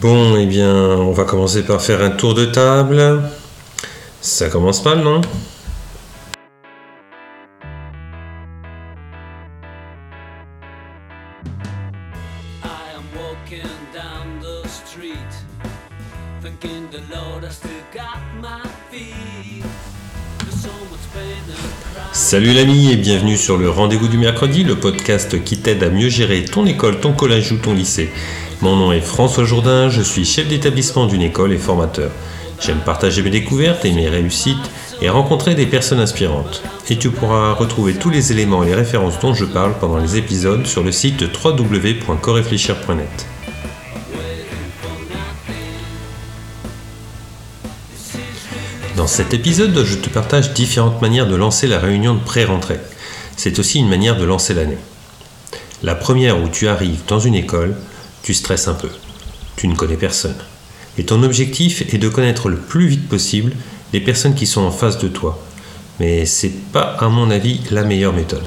Bon, eh bien, on va commencer par faire un tour de table. Ça commence mal, non? Salut l'ami et bienvenue sur le Rendez-vous du mercredi, le podcast qui t'aide à mieux gérer ton école, ton collège ou ton lycée. Mon nom est François Jourdain, je suis chef d'établissement d'une école et formateur. J'aime partager mes découvertes et mes réussites et rencontrer des personnes inspirantes. Et tu pourras retrouver tous les éléments et les références dont je parle pendant les épisodes sur le site www.coréfléchir.net. Dans cet épisode, je te partage différentes manières de lancer la réunion de pré-rentrée. C'est aussi une manière de lancer l'année. La première où tu arrives dans une école, tu un peu. Tu ne connais personne. Et ton objectif est de connaître le plus vite possible les personnes qui sont en face de toi. Mais c'est pas, à mon avis, la meilleure méthode.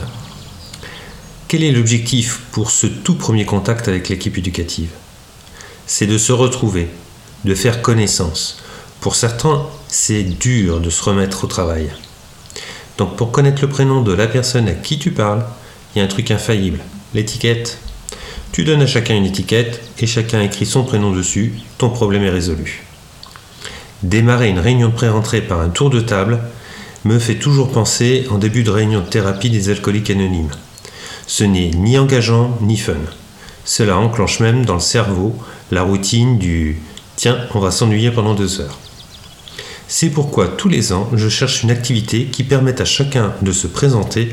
Quel est l'objectif pour ce tout premier contact avec l'équipe éducative? C'est de se retrouver, de faire connaissance. Pour certains, c'est dur de se remettre au travail. Donc pour connaître le prénom de la personne à qui tu parles, il y a un truc infaillible, l'étiquette. Tu donnes à chacun une étiquette et chacun écrit son prénom dessus, ton problème est résolu. Démarrer une réunion de pré-rentrée par un tour de table me fait toujours penser en début de réunion de thérapie des alcooliques anonymes. Ce n'est ni engageant ni fun. Cela enclenche même dans le cerveau la routine du tiens, on va s'ennuyer pendant deux heures. C'est pourquoi tous les ans, je cherche une activité qui permette à chacun de se présenter,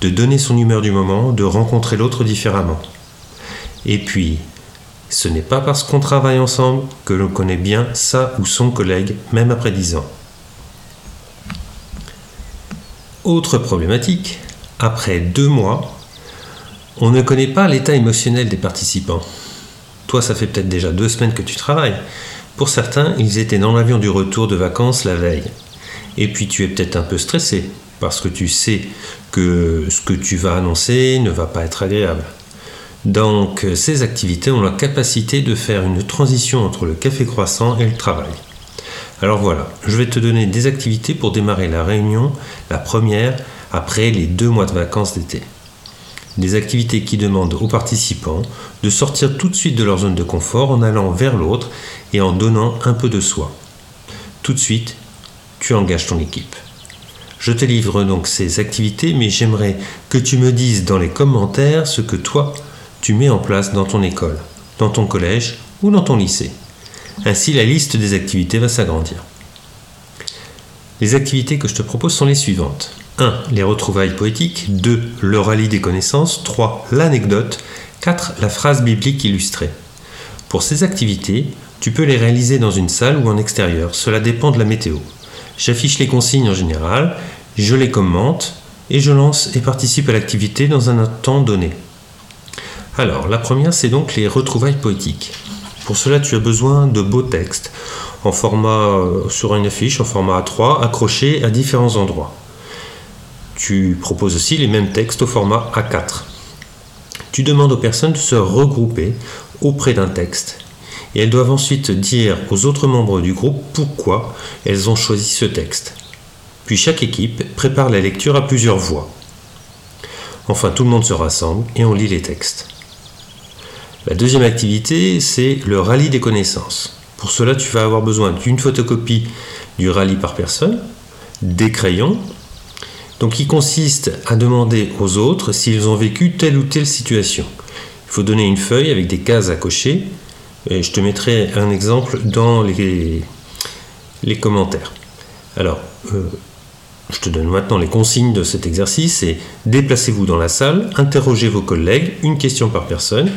de donner son humeur du moment, de rencontrer l'autre différemment. Et puis, ce n'est pas parce qu'on travaille ensemble que l'on connaît bien sa ou son collègue, même après dix ans. Autre problématique, après deux mois, on ne connaît pas l'état émotionnel des participants. Toi, ça fait peut-être déjà deux semaines que tu travailles. Pour certains, ils étaient dans l'avion du retour de vacances la veille. Et puis tu es peut-être un peu stressé, parce que tu sais que ce que tu vas annoncer ne va pas être agréable. Donc ces activités ont la capacité de faire une transition entre le café croissant et le travail. Alors voilà, je vais te donner des activités pour démarrer la réunion, la première, après les deux mois de vacances d'été. Des activités qui demandent aux participants de sortir tout de suite de leur zone de confort en allant vers l'autre et en donnant un peu de soi. Tout de suite, tu engages ton équipe. Je te livre donc ces activités, mais j'aimerais que tu me dises dans les commentaires ce que toi, tu mets en place dans ton école, dans ton collège ou dans ton lycée. Ainsi, la liste des activités va s'agrandir. Les activités que je te propose sont les suivantes. 1. Les retrouvailles poétiques. 2. Le rallye des connaissances. 3. L'anecdote. 4. La phrase biblique illustrée. Pour ces activités, tu peux les réaliser dans une salle ou en extérieur. Cela dépend de la météo. J'affiche les consignes en général, je les commente et je lance et participe à l'activité dans un temps donné. Alors, la première, c'est donc les retrouvailles poétiques. Pour cela, tu as besoin de beaux textes euh, sur une affiche en format A3 accrochés à différents endroits. Tu proposes aussi les mêmes textes au format A4. Tu demandes aux personnes de se regrouper auprès d'un texte et elles doivent ensuite dire aux autres membres du groupe pourquoi elles ont choisi ce texte. Puis chaque équipe prépare la lecture à plusieurs voix. Enfin, tout le monde se rassemble et on lit les textes. La deuxième activité, c'est le rallye des connaissances. Pour cela, tu vas avoir besoin d'une photocopie du rallye par personne, des crayons, donc qui consiste à demander aux autres s'ils ont vécu telle ou telle situation. Il faut donner une feuille avec des cases à cocher, et je te mettrai un exemple dans les, commentaires. Alors, euh, je te donne maintenant les consignes de cet exercice et déplacez-vous dans la salle, interrogez vos collègues, une question par personne.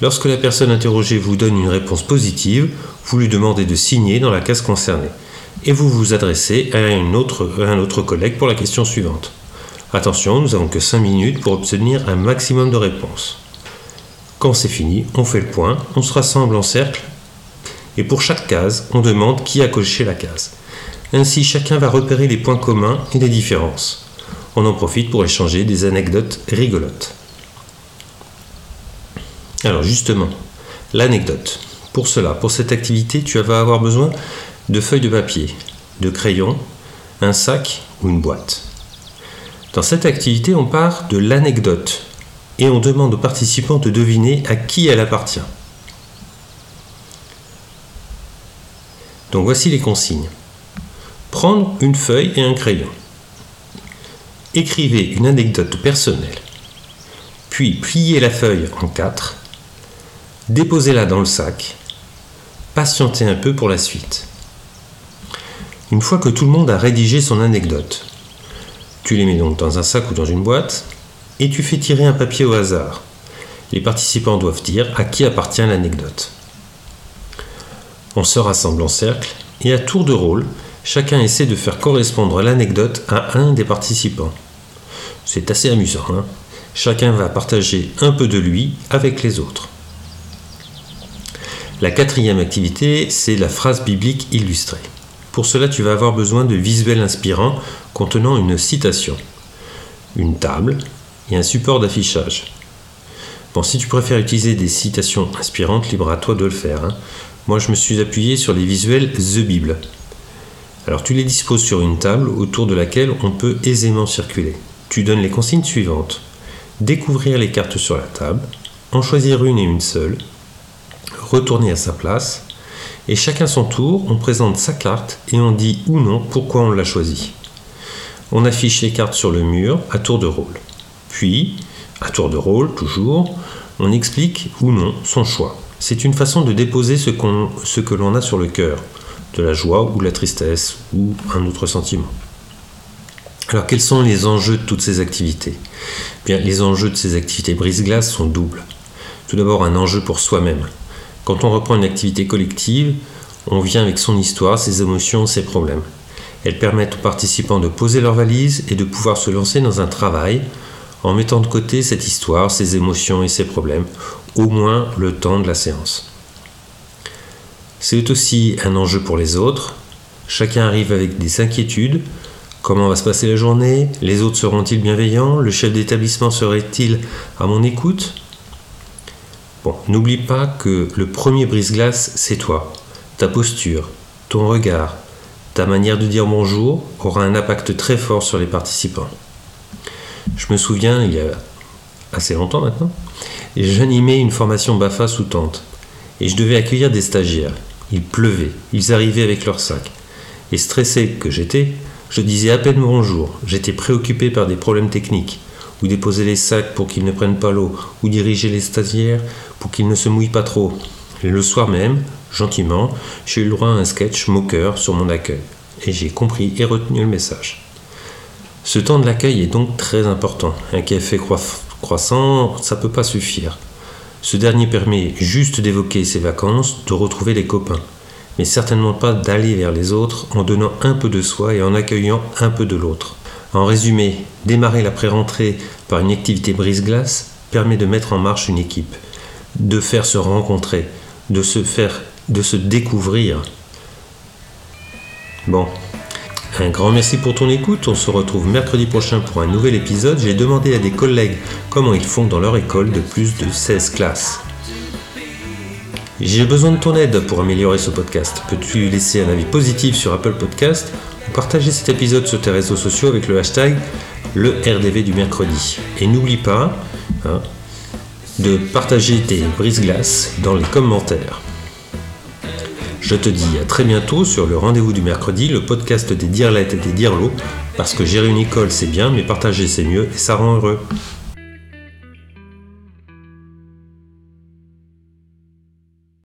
Lorsque la personne interrogée vous donne une réponse positive, vous lui demandez de signer dans la case concernée. Et vous vous adressez à, un autre collègue pour la question suivante. Attention, nous n'avons que 5 minutes pour obtenir un maximum de réponses. Quand c'est fini, on fait le point, on se rassemble en cercle et pour chaque case, on demande qui a coché la case. Ainsi, chacun va repérer les points communs et les différences. On en profite pour échanger des anecdotes rigolotes. Alors justement, l'anecdote. Pour cela, pour cette activité, tu vas avoir besoin de feuilles de papier, de crayons, un sac ou une boîte. Dans cette activité, on part de l'anecdote et on demande aux participants de deviner à qui elle appartient. Donc voici les consignes. Prendre une feuille et un crayon. Écrivez une anecdote personnelle. Puis pliez la feuille en quatre. Déposez-la dans le sac. Patientez un peu pour la suite. Une fois que tout le monde a rédigé son anecdote, tu les mets donc dans un sac ou dans une boîte et tu fais tirer un papier au hasard. Les participants doivent dire à qui appartient l'anecdote. On se rassemble en cercle et à tour de rôle, chacun essaie de faire correspondre l'anecdote à un des participants. C'est assez amusant. Hein? Chacun va partager un peu de lui avec les autres. La quatrième activité, c'est la phrase biblique illustrée. Pour cela, tu vas avoir besoin de visuels inspirants contenant une citation, une table et un support d'affichage. Bon, si tu préfères utiliser des citations inspirantes, libre à toi de le faire. Hein. Moi, je me suis appuyé sur les visuels The Bible. Alors, tu les disposes sur une table autour de laquelle on peut aisément circuler. Tu donnes les consignes suivantes. Découvrir les cartes sur la table, en choisir une et une seule, retourner à sa place, et chacun son tour, on présente sa carte et on dit ou non pourquoi on l'a choisie. On affiche les cartes sur le mur à tour de rôle. Puis, à tour de rôle, toujours, on explique ou non son choix. C'est une façon de déposer ce, que l'on a sur le cœur, de la joie ou de la tristesse ou un autre sentiment. Alors quels sont les enjeux de toutes ces activités? Bien, Les enjeux de ces activités brise-glace sont doubles. Tout d'abord un enjeu pour soi-même. Quand on reprend une activité collective, on vient avec son histoire, ses émotions, ses problèmes. Elles permettent aux participants de poser leurs valises et de pouvoir se lancer dans un travail en mettant de côté cette histoire, ses émotions et ses problèmes, au moins le temps de la séance. C'est aussi un enjeu pour les autres. Chacun arrive avec des inquiétudes. Comment va se passer la journée? Les autres seront-ils bienveillants? Le chef d'établissement serait-il à mon écoute? N'oublie pas que le premier brise-glace, c'est toi. Ta posture, ton regard, ta manière de dire bonjour aura un impact très fort sur les participants. Je me souviens, il y a assez longtemps maintenant, j'animais une formation BAFA sous tente et je devais accueillir des stagiaires. Il pleuvait, ils arrivaient avec leurs sacs. Et stressé que j'étais, je disais à peine bonjour. J'étais préoccupé par des problèmes techniques, ou déposer les sacs pour qu'ils ne prennent pas l'eau, ou diriger les stagiaires pour qu'ils ne se mouillent pas trop. Le soir même, gentiment, j'ai eu le droit à un sketch moqueur sur mon accueil. Et j'ai compris et retenu le message. Ce temps de l'accueil est donc très important. Un café croissant, ça peut pas suffire. Ce dernier permet juste d'évoquer ses vacances, de retrouver les copains, mais certainement pas d'aller vers les autres en donnant un peu de soi et en accueillant un peu de l'autre. En résumé, démarrer la pré-rentrée par une activité brise-glace permet de mettre en marche une équipe, de faire se rencontrer, de se faire, de se découvrir. Bon, un grand merci pour ton écoute. On se retrouve mercredi prochain pour un nouvel épisode. J'ai demandé à des collègues comment ils font dans leur école de plus de 16 classes. J'ai besoin de ton aide pour améliorer ce podcast. Peux-tu laisser un avis positif sur Apple Podcast? Ou partager cet épisode sur tes réseaux sociaux avec le hashtag le RDV du mercredi. Et n'oublie pas hein, de partager tes brise-glaces dans les commentaires. Je te dis à très bientôt sur le rendez-vous du mercredi, le podcast des dirlettes et des dirlots, parce que gérer une école c'est bien, mais partager c'est mieux et ça rend heureux.